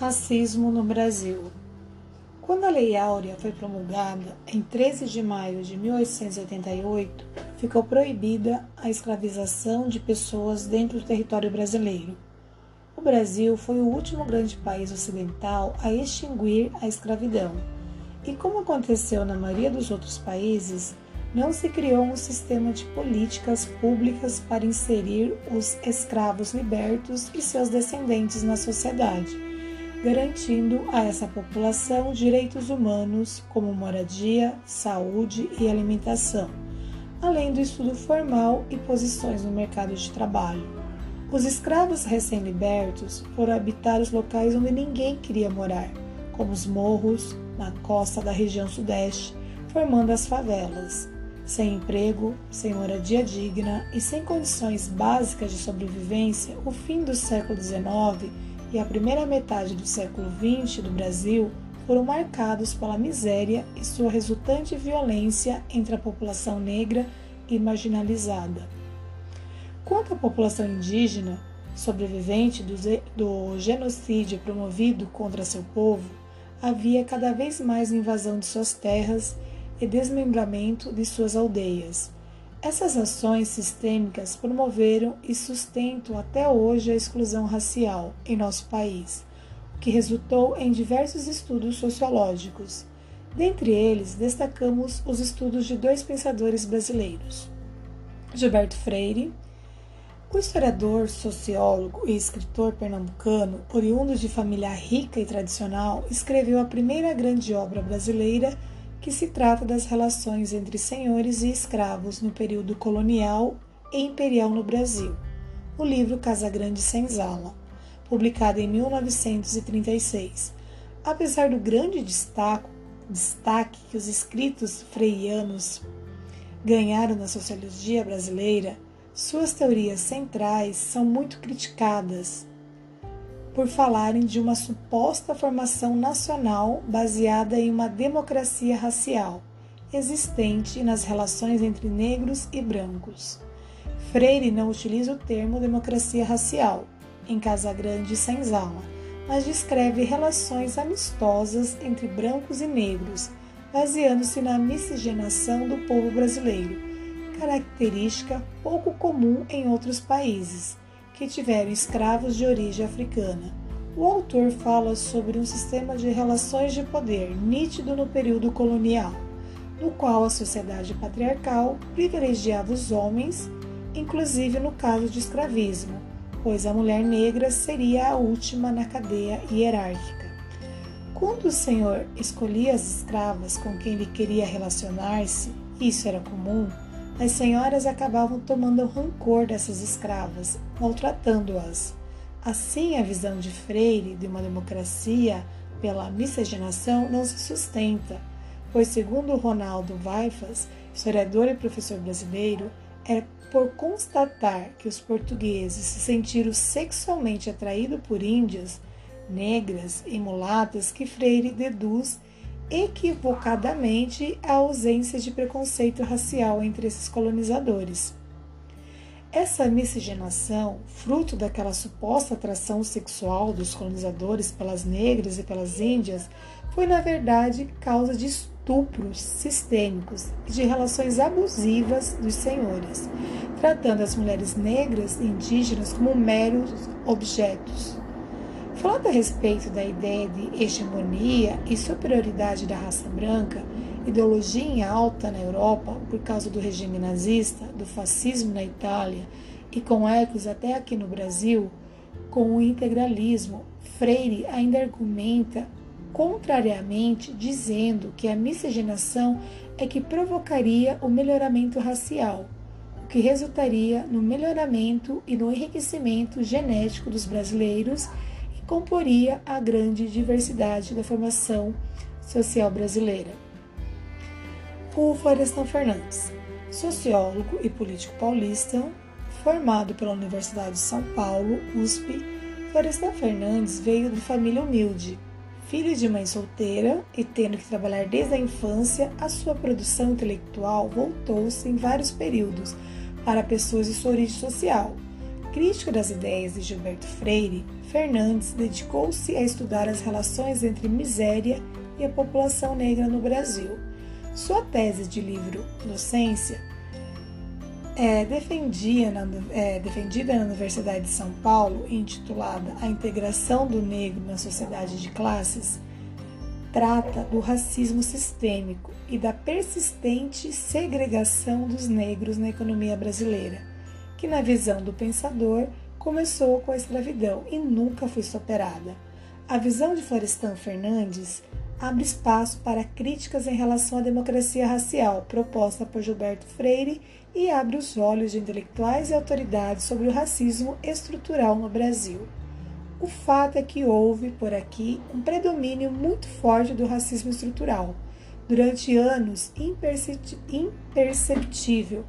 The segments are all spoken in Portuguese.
Racismo no Brasil. Quando a Lei Áurea foi promulgada em 13 de maio de 1888, ficou proibida a escravização de pessoas dentro do território brasileiro. O Brasil foi o último grande país ocidental a extinguir a escravidão. E como aconteceu na maioria dos outros países, não se criou um sistema de políticas públicas para inserir os escravos libertos e seus descendentes na sociedade garantindo a essa população direitos humanos como moradia, saúde e alimentação, além do estudo formal e posições no mercado de trabalho. Os escravos recém-libertos foram habitar os locais onde ninguém queria morar, como os morros, na costa da região sudeste, formando as favelas. Sem emprego, sem moradia digna e sem condições básicas de sobrevivência, o fim do século XIX e a primeira metade do século XX do Brasil foram marcados pela miséria e sua resultante violência entre a população negra e marginalizada. Quanto à população indígena, sobrevivente do, genocídio promovido contra seu povo, havia cada vez mais invasão de suas terras e desmembramento de suas aldeias essas ações sistêmicas promoveram e sustentam até hoje a exclusão racial em nosso país, o que resultou em diversos estudos sociológicos. Dentre eles, destacamos os estudos de dois pensadores brasileiros, Gilberto Freire, o historiador, sociólogo e escritor pernambucano, oriundo de família rica e tradicional, escreveu a primeira grande obra brasileira que se trata das relações entre senhores e escravos no período colonial e imperial no Brasil, o livro Casa Grande Senzala, publicado em 1936. Apesar do grande destaque, destaque que os escritos freianos ganharam na sociologia brasileira, suas teorias centrais são muito criticadas por falarem de uma suposta formação nacional baseada em uma democracia racial existente nas relações entre negros e brancos. Freire não utiliza o termo democracia racial em Casa Grande e Senzala, mas descreve relações amistosas entre brancos e negros, baseando-se na miscigenação do povo brasileiro, característica pouco comum em outros países que tiveram escravos de origem africana. O autor fala sobre um sistema de relações de poder nítido no período colonial, no qual a sociedade patriarcal privilegiava os homens, inclusive no caso de escravismo, pois a mulher negra seria a última na cadeia hierárquica. Quando o senhor escolhia as escravas com quem ele queria relacionar-se, isso era comum, as senhoras acabavam tomando o rancor dessas escravas, maltratando-as. Assim, a visão de Freire de uma democracia pela miscigenação não se sustenta, pois, segundo Ronaldo Vaifas, historiador e professor brasileiro, é por constatar que os portugueses se sentiram sexualmente atraídos por índias, negras e mulatas que Freire deduz equivocadamente a ausência de preconceito racial entre esses colonizadores. Essa miscigenação, fruto daquela suposta atração sexual dos colonizadores pelas negras e pelas índias, foi na verdade causa de estupros sistêmicos e de relações abusivas dos senhores, tratando as mulheres negras e indígenas como meros objetos. Falando a respeito da ideia de hegemonia e superioridade da raça branca, ideologia em alta na Europa por causa do regime nazista, do fascismo na Itália e com ecos até aqui no Brasil, com o integralismo, Freire ainda argumenta contrariamente, dizendo que a miscigenação é que provocaria o melhoramento racial, o que resultaria no melhoramento e no enriquecimento genético dos brasileiros comporia a grande diversidade da formação social brasileira. O Florestan Fernandes, sociólogo e político paulista, formado pela Universidade de São Paulo, USP, Florestan Fernandes veio de família humilde. Filho de mãe solteira e tendo que trabalhar desde a infância, a sua produção intelectual voltou-se em vários períodos para pessoas de sua origem social, crítico das ideias de Gilberto Freire, Fernandes dedicou-se a estudar as relações entre miséria e a população negra no Brasil. Sua tese de livro Docência é, defendia na, é, defendida na Universidade de São Paulo, intitulada A Integração do Negro na Sociedade de Classes, trata do racismo sistêmico e da persistente segregação dos negros na economia brasileira, que, na visão do pensador, começou com a escravidão e nunca foi superada. A visão de Florestan Fernandes abre espaço para críticas em relação à democracia racial proposta por Gilberto Freire e abre os olhos de intelectuais e autoridades sobre o racismo estrutural no Brasil. O fato é que houve, por aqui, um predomínio muito forte do racismo estrutural, durante anos imperceptível,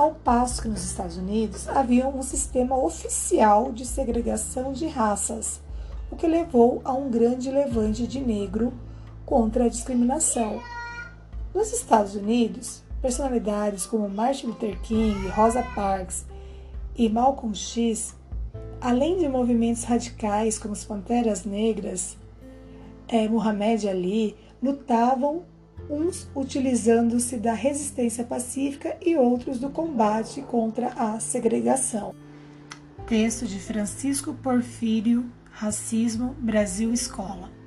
ao passo que nos Estados Unidos havia um sistema oficial de segregação de raças, o que levou a um grande levante de negro contra a discriminação. Nos Estados Unidos, personalidades como Martin Luther King, Rosa Parks e Malcolm X, além de movimentos radicais como as Panteras Negras, é, Muhammad Ali, lutavam uns utilizando-se da resistência pacífica e outros do combate contra a segregação. Texto de Francisco Porfírio, Racismo, Brasil Escola.